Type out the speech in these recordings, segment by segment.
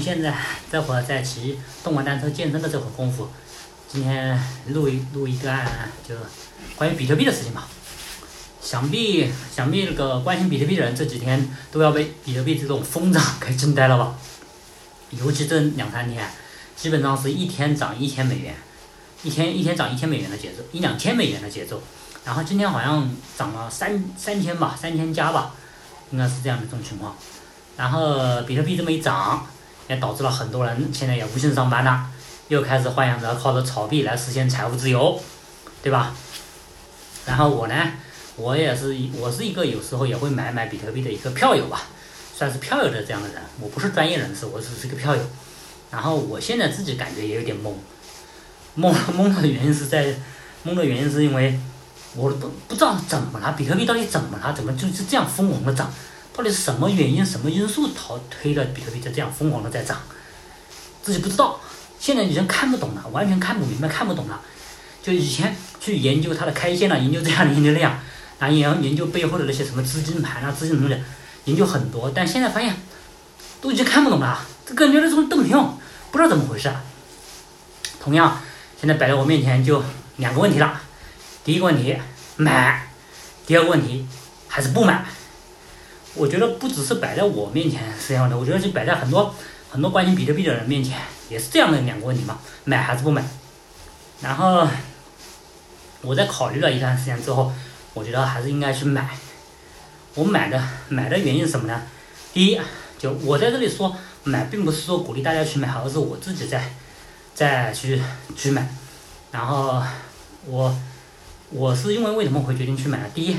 现在这会儿在骑动感单车健身的这会儿功夫，今天录一录一段就关于比特币的事情吧。想必想必那个关心比特币的人这几天都要被比特币这种疯涨给惊呆了吧？尤其这两三天，基本上是一天涨一千美元，一天一天涨一千美元的节奏，一两千美元的节奏。然后今天好像涨了三三千吧，三千加吧，应该是这样的这种情况。然后比特币这么一涨。也导致了很多人现在也无心上班了，又开始幻想着靠着炒币来实现财务自由，对吧？然后我呢，我也是我是一个有时候也会买买比特币的一个票友吧，算是票友的这样的人。我不是专业人士，我只是个票友。然后我现在自己感觉也有点懵，懵懵的原因是在懵的原因是因为我都不知道怎么了，比特币到底怎么了？怎么就是这样疯狂的涨？到底是什么原因、什么因素导推的比特币就这样疯狂的在涨？自己不知道，现在已经看不懂了，完全看不明白、看不懂了。就以前去研究它的开线了，研究这样的研究那样，然后研研究背后的那些什么资金盘啊、资金东西，研究很多，但现在发现都已经看不懂了，这感觉这种都没用，不知道怎么回事。同样，现在摆在我面前就两个问题了：第一个问题买，第二个问题还是不买。我觉得不只是摆在我面前是这样的，我觉得是摆在很多很多关心比特币的人面前也是这样的两个问题嘛，买还是不买？然后我在考虑了一段时间之后，我觉得还是应该去买。我买的买的原因是什么呢？第一，就我在这里说买，并不是说鼓励大家去买，而是我自己在在去去买。然后我我是因为为什么会决定去买呢？第一。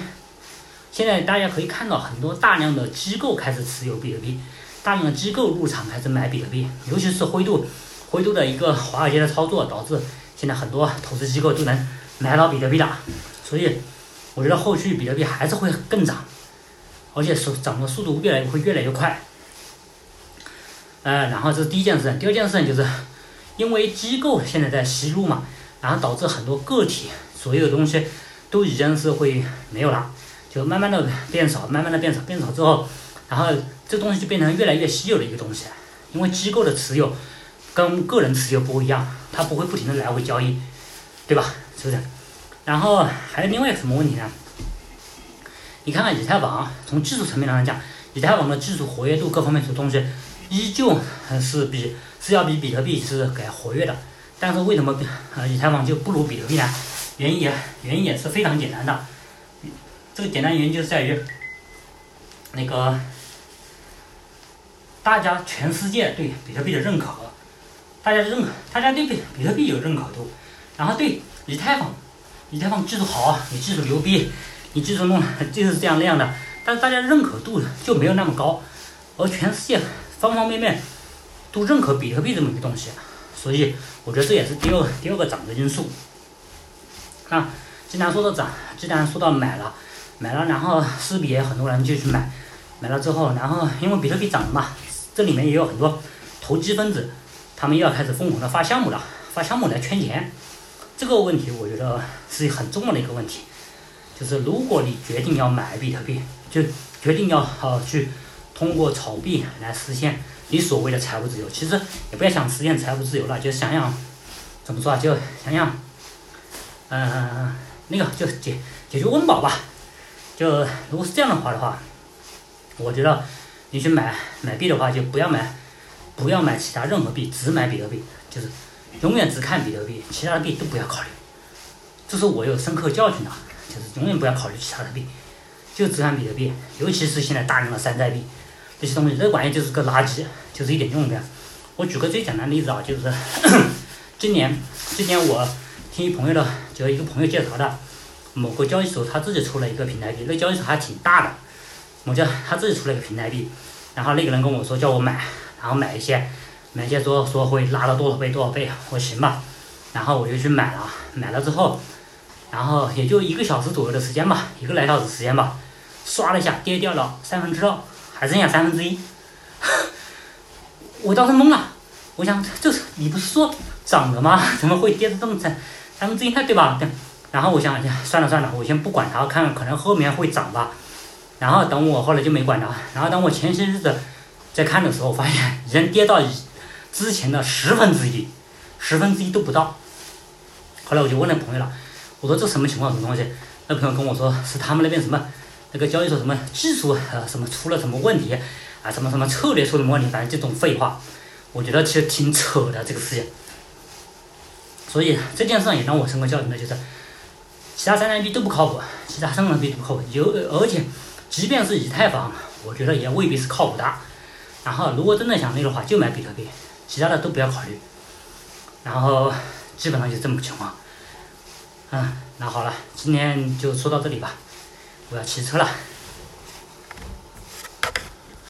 现在大家可以看到很多大量的机构开始持有比特币，大量的机构入场开始买比特币，尤其是灰度，灰度的一个华尔街的操作，导致现在很多投资机构都能买到比特币了。所以我觉得后续比特币还是会更涨，而且是涨的速度越来会越来越快。呃，然后这是第一件事，第二件事情就是，因为机构现在在吸入嘛，然后导致很多个体所有的东西都已经是会没有了。就慢慢的变少，慢慢的变少，变少之后，然后这东西就变成越来越稀有的一个东西，因为机构的持有跟个人持有不一样，它不会不停的来回交易，对吧？是不是？然后还有另外一个什么问题呢？你看看以太坊，从技术层面上来讲，以太坊的技术活跃度各方面的东西，依旧是比是要比比特币是给活跃的，但是为什么呃以太坊就不如比特币呢？原因也原因也是非常简单的。这个简单原因就是在于，那个大家全世界对比特币的认可，大家认可，大家对比比特币有认可度，然后对以太坊，以太坊技术好，你技术牛逼，你技术弄 就是这样那样的，但是大家认可度就没有那么高，而全世界方方面面都认可比特币这么一个东西，所以我觉得这也是第二第二个涨的因素。那既然说到涨，既然说到买了。买了，然后势必也很多人就去买，买了之后，然后因为比特币涨了嘛，这里面也有很多投机分子，他们又要开始疯狂的发项目了，发项目来圈钱。这个问题我觉得是很重要的一个问题，就是如果你决定要买比特币，就决定要呃去通过炒币来实现你所谓的财务自由，其实也不要想实现财务自由了，就想想怎么说啊，就想想，嗯，那个就解解决温饱吧。就如果是这样的话的话，我觉得你去买买币的话，就不要买，不要买其他任何币，只买比特币，就是永远只看比特币，其他的币都不要考虑。这是我有深刻教训的，就是永远不要考虑其他的币，就只看比特币，尤其是现在大量的山寨币，这些东西这玩意就是个垃圾，就是一点用没有。我举个最简单的例子啊，就是 今年今年我听一朋友的，就一个朋友介绍的。某个交易所他自己出了一个平台币，那交易所还挺大的。我叫他自己出了一个平台币，然后那个人跟我说叫我买，然后买一些，买一些说说会拉到多少倍多少倍，我说行吧，然后我就去买了，买了之后，然后也就一个小时左右的时间吧，一个来小时时间吧，刷了一下跌掉了三分之二，还剩下三分之一，我当时懵了，我想这是你不是说涨了吗？怎么会跌的这么惨？三分之一对吧？对。然后我想，算了算了，我先不管它，看可能后面会涨吧。然后等我后来就没管它。然后等我前些日子在看的时候，发现已经跌到之前的十分之一，十分之一都不到。后来我就问那朋友了，我说这什么情况，什么东西？那朋友跟我说是他们那边什么那个交易所什么技术呃什么出了什么问题啊，什么什么策略出了什么问题，反正这种废话，我觉得其实挺扯的这个事情。所以这件事也让我深刻教训的就是，其他山寨币都不靠谱，其他生成币都不靠谱，有而且即便是以太坊，我觉得也未必是靠谱的。然后如果真的想那个的话，就买比特币，其他的都不要考虑。然后基本上就这么个情况。嗯，那好了，今天就说到这里吧，我要骑车了。